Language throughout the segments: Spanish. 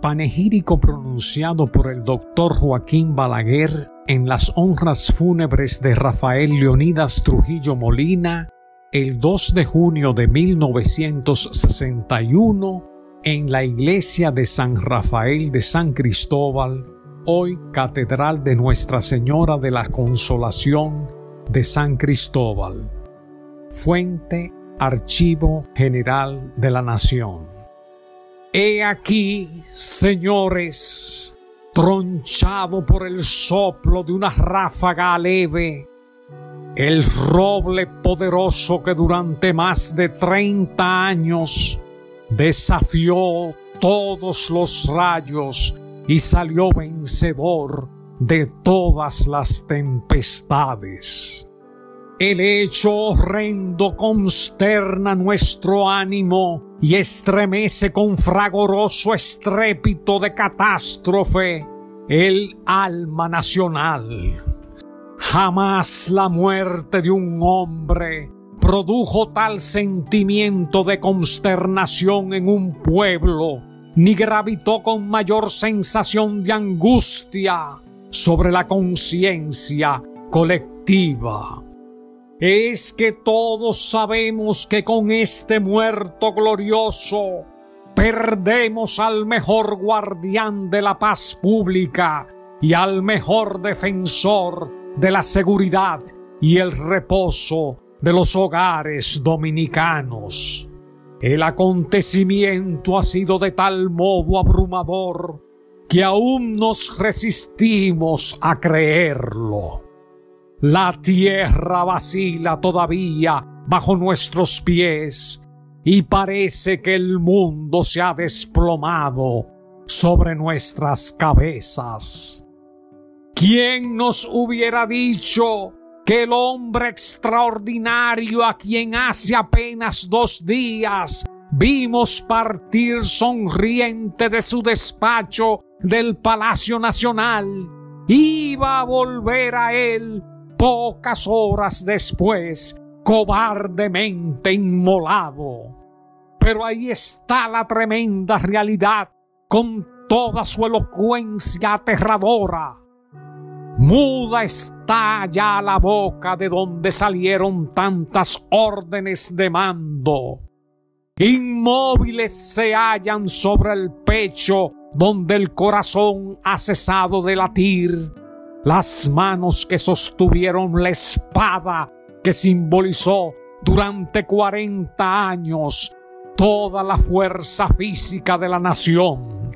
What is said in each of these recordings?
Panegírico pronunciado por el doctor Joaquín Balaguer en las honras fúnebres de Rafael Leonidas Trujillo Molina el 2 de junio de 1961 en la iglesia de San Rafael de San Cristóbal, hoy Catedral de Nuestra Señora de la Consolación de San Cristóbal. Fuente Archivo General de la Nación. He aquí, señores, tronchado por el soplo de una ráfaga leve, el roble poderoso que durante más de 30 años desafió todos los rayos y salió vencedor de todas las tempestades. El hecho horrendo consterna nuestro ánimo y estremece con fragoroso estrépito de catástrofe el alma nacional. Jamás la muerte de un hombre produjo tal sentimiento de consternación en un pueblo, ni gravitó con mayor sensación de angustia sobre la conciencia colectiva es que todos sabemos que con este muerto glorioso perdemos al mejor guardián de la paz pública y al mejor defensor de la seguridad y el reposo de los hogares dominicanos. El acontecimiento ha sido de tal modo abrumador que aún nos resistimos a creerlo. La tierra vacila todavía bajo nuestros pies y parece que el mundo se ha desplomado sobre nuestras cabezas. ¿Quién nos hubiera dicho que el hombre extraordinario a quien hace apenas dos días vimos partir sonriente de su despacho del Palacio Nacional iba a volver a él pocas horas después, cobardemente inmolado. Pero ahí está la tremenda realidad con toda su elocuencia aterradora. Muda está ya la boca de donde salieron tantas órdenes de mando. Inmóviles se hallan sobre el pecho donde el corazón ha cesado de latir las manos que sostuvieron la espada que simbolizó durante 40 años toda la fuerza física de la nación,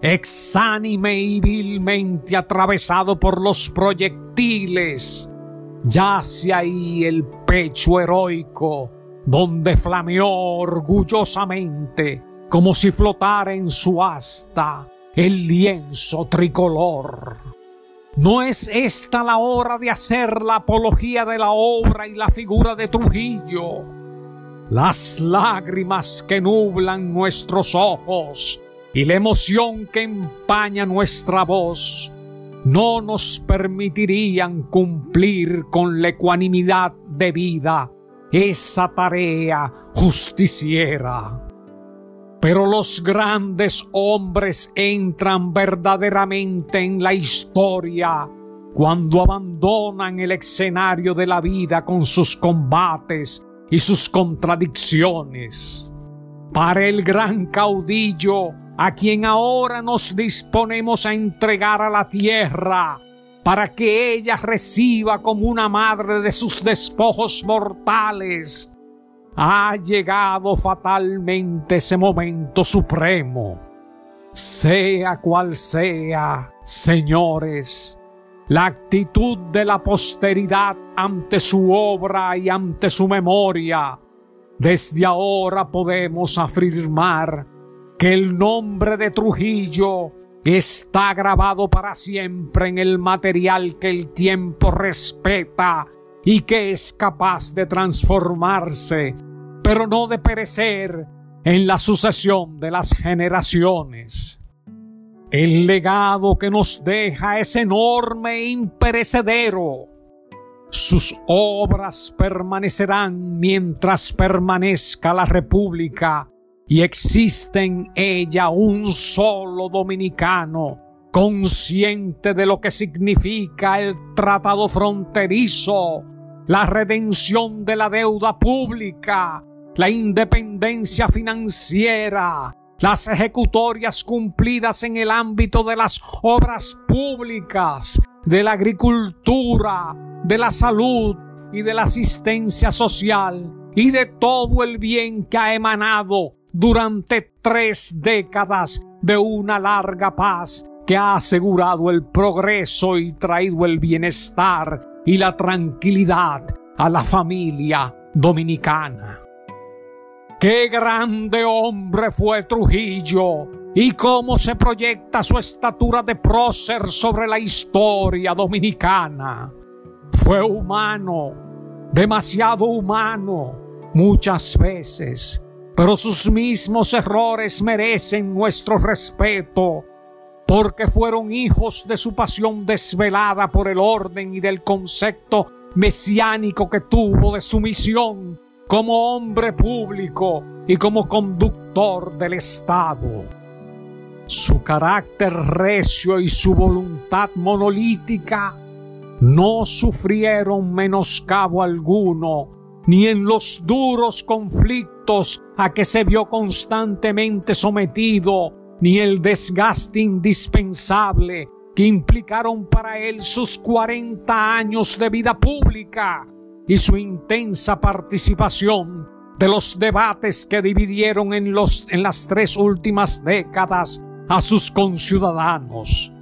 exánime y vilmente atravesado por los proyectiles, yace ahí el pecho heroico donde flameó orgullosamente como si flotara en su asta el lienzo tricolor. ¿No es esta la hora de hacer la apología de la obra y la figura de Trujillo? Las lágrimas que nublan nuestros ojos y la emoción que empaña nuestra voz no nos permitirían cumplir con la ecuanimidad debida esa tarea justiciera. Pero los grandes hombres entran verdaderamente en la historia cuando abandonan el escenario de la vida con sus combates y sus contradicciones. Para el gran caudillo, a quien ahora nos disponemos a entregar a la tierra, para que ella reciba como una madre de sus despojos mortales ha llegado fatalmente ese momento supremo. Sea cual sea, señores, la actitud de la posteridad ante su obra y ante su memoria, desde ahora podemos afirmar que el nombre de Trujillo está grabado para siempre en el material que el tiempo respeta y que es capaz de transformarse, pero no de perecer en la sucesión de las generaciones. El legado que nos deja es enorme e imperecedero. Sus obras permanecerán mientras permanezca la República y existe en ella un solo dominicano consciente de lo que significa el tratado fronterizo, la redención de la deuda pública, la independencia financiera, las ejecutorias cumplidas en el ámbito de las obras públicas, de la agricultura, de la salud y de la asistencia social y de todo el bien que ha emanado durante tres décadas de una larga paz que ha asegurado el progreso y traído el bienestar y la tranquilidad a la familia dominicana. Qué grande hombre fue Trujillo y cómo se proyecta su estatura de prócer sobre la historia dominicana. Fue humano, demasiado humano, muchas veces, pero sus mismos errores merecen nuestro respeto porque fueron hijos de su pasión desvelada por el orden y del concepto mesiánico que tuvo de su misión como hombre público y como conductor del Estado. Su carácter recio y su voluntad monolítica no sufrieron menoscabo alguno, ni en los duros conflictos a que se vio constantemente sometido ni el desgaste indispensable que implicaron para él sus 40 años de vida pública y su intensa participación de los debates que dividieron en, los, en las tres últimas décadas a sus conciudadanos.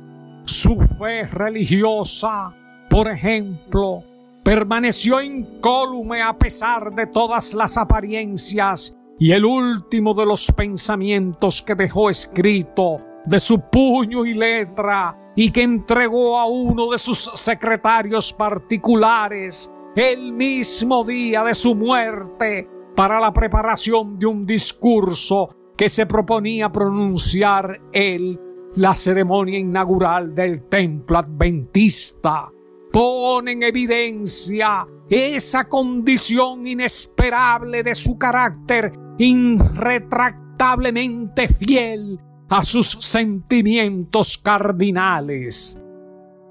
Su fe religiosa, por ejemplo, permaneció incólume a pesar de todas las apariencias y el último de los pensamientos que dejó escrito de su puño y letra y que entregó a uno de sus secretarios particulares el mismo día de su muerte para la preparación de un discurso que se proponía pronunciar él la ceremonia inaugural del templo adventista. Pone en evidencia esa condición inesperable de su carácter irretractablemente fiel a sus sentimientos cardinales.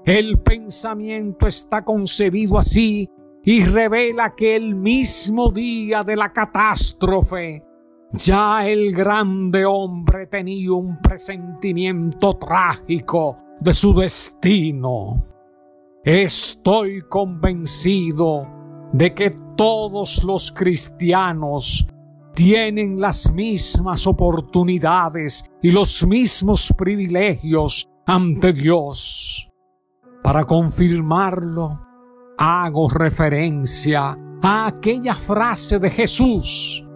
El pensamiento está concebido así y revela que el mismo día de la catástrofe ya el grande hombre tenía un presentimiento trágico de su destino. Estoy convencido de que todos los cristianos tienen las mismas oportunidades y los mismos privilegios ante Dios. Para confirmarlo, hago referencia a aquella frase de Jesús.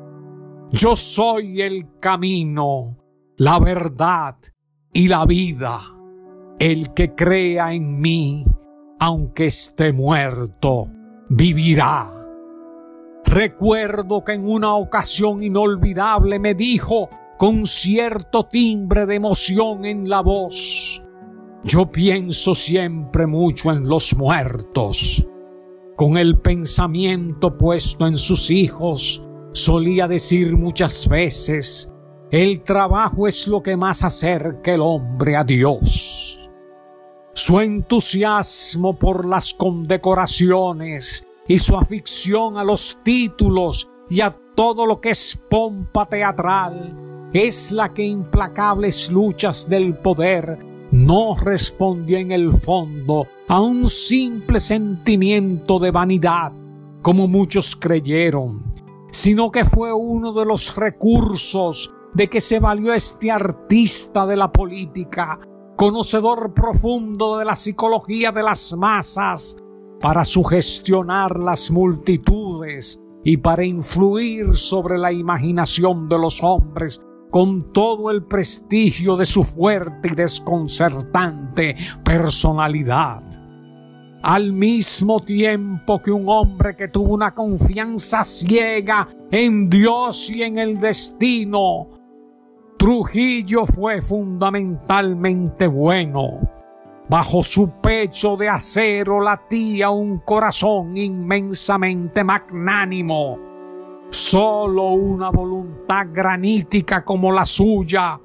Yo soy el camino, la verdad y la vida. El que crea en mí, aunque esté muerto, vivirá. Recuerdo que en una ocasión inolvidable me dijo con cierto timbre de emoción en la voz, yo pienso siempre mucho en los muertos. Con el pensamiento puesto en sus hijos, solía decir muchas veces, el trabajo es lo que más acerca el hombre a Dios. Su entusiasmo por las condecoraciones y su afición a los títulos y a todo lo que es pompa teatral es la que implacables luchas del poder no respondió en el fondo a un simple sentimiento de vanidad, como muchos creyeron, sino que fue uno de los recursos de que se valió este artista de la política, conocedor profundo de la psicología de las masas, para sugestionar las multitudes y para influir sobre la imaginación de los hombres con todo el prestigio de su fuerte y desconcertante personalidad. Al mismo tiempo que un hombre que tuvo una confianza ciega en Dios y en el destino, Trujillo fue fundamentalmente bueno Bajo su pecho de acero latía un corazón inmensamente magnánimo. Solo una voluntad granítica como la suya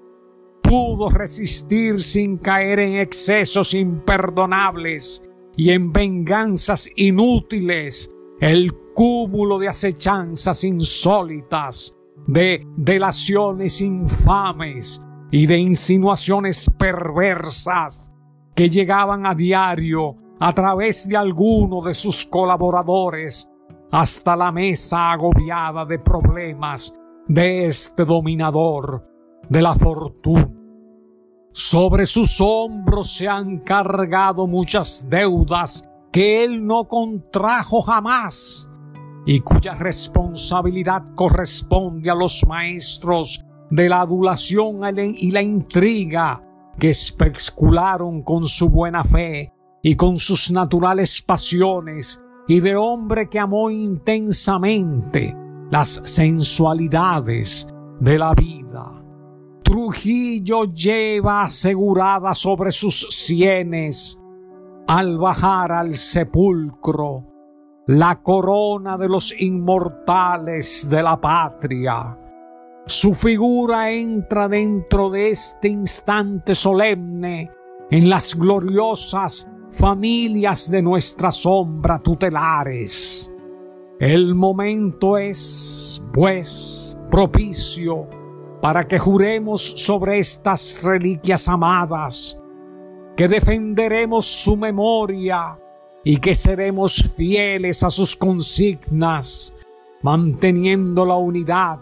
pudo resistir sin caer en excesos imperdonables y en venganzas inútiles el cúmulo de acechanzas insólitas, de delaciones infames y de insinuaciones perversas que llegaban a diario a través de alguno de sus colaboradores hasta la mesa agobiada de problemas de este dominador de la fortuna. Sobre sus hombros se han cargado muchas deudas que él no contrajo jamás y cuya responsabilidad corresponde a los maestros de la adulación y la intriga que especularon con su buena fe y con sus naturales pasiones y de hombre que amó intensamente las sensualidades de la vida. Trujillo lleva asegurada sobre sus sienes, al bajar al sepulcro, la corona de los inmortales de la patria. Su figura entra dentro de este instante solemne en las gloriosas familias de nuestra sombra tutelares. El momento es, pues, propicio para que juremos sobre estas reliquias amadas, que defenderemos su memoria y que seremos fieles a sus consignas, manteniendo la unidad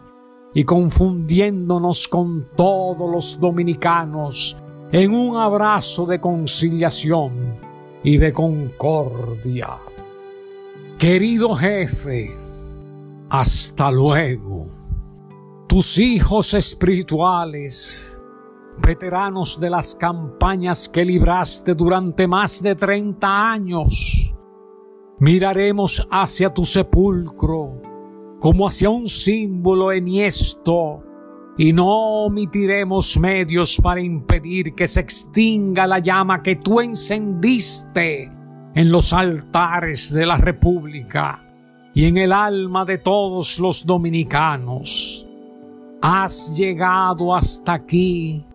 y confundiéndonos con todos los dominicanos en un abrazo de conciliación y de concordia. Querido jefe, hasta luego. Tus hijos espirituales, veteranos de las campañas que libraste durante más de 30 años, miraremos hacia tu sepulcro como hacia un símbolo enhiesto y no omitiremos medios para impedir que se extinga la llama que tú encendiste en los altares de la República y en el alma de todos los dominicanos. Has llegado hasta aquí,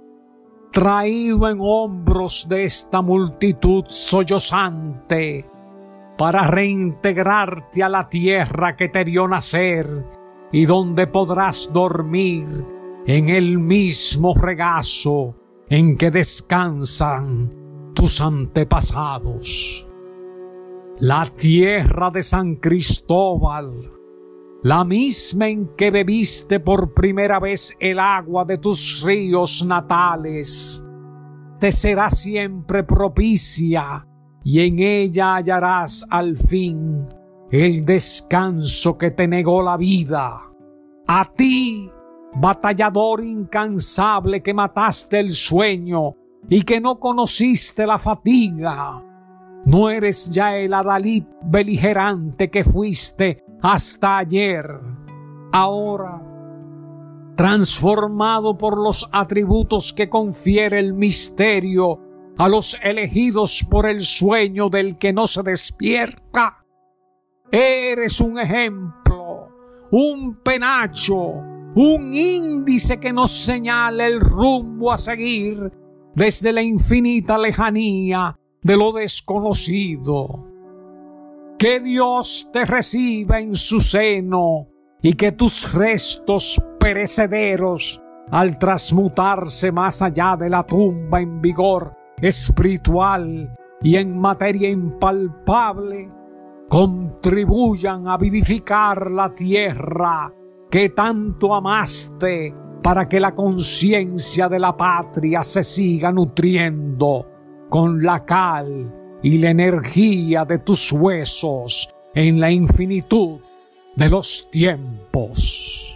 traído en hombros de esta multitud sollozante, para reintegrarte a la tierra que te vio nacer y donde podrás dormir en el mismo regazo en que descansan tus antepasados. La tierra de San Cristóbal, la misma en que bebiste por primera vez el agua de tus ríos natales, te será siempre propicia y en ella hallarás al fin el descanso que te negó la vida. A ti batallador incansable que mataste el sueño y que no conociste la fatiga. No eres ya el adalid beligerante que fuiste hasta ayer. Ahora, transformado por los atributos que confiere el misterio a los elegidos por el sueño del que no se despierta, eres un ejemplo, un penacho, un índice que nos señale el rumbo a seguir desde la infinita lejanía de lo desconocido. Que Dios te reciba en su seno y que tus restos perecederos, al transmutarse más allá de la tumba en vigor espiritual y en materia impalpable, contribuyan a vivificar la tierra que tanto amaste para que la conciencia de la patria se siga nutriendo con la cal y la energía de tus huesos en la infinitud de los tiempos.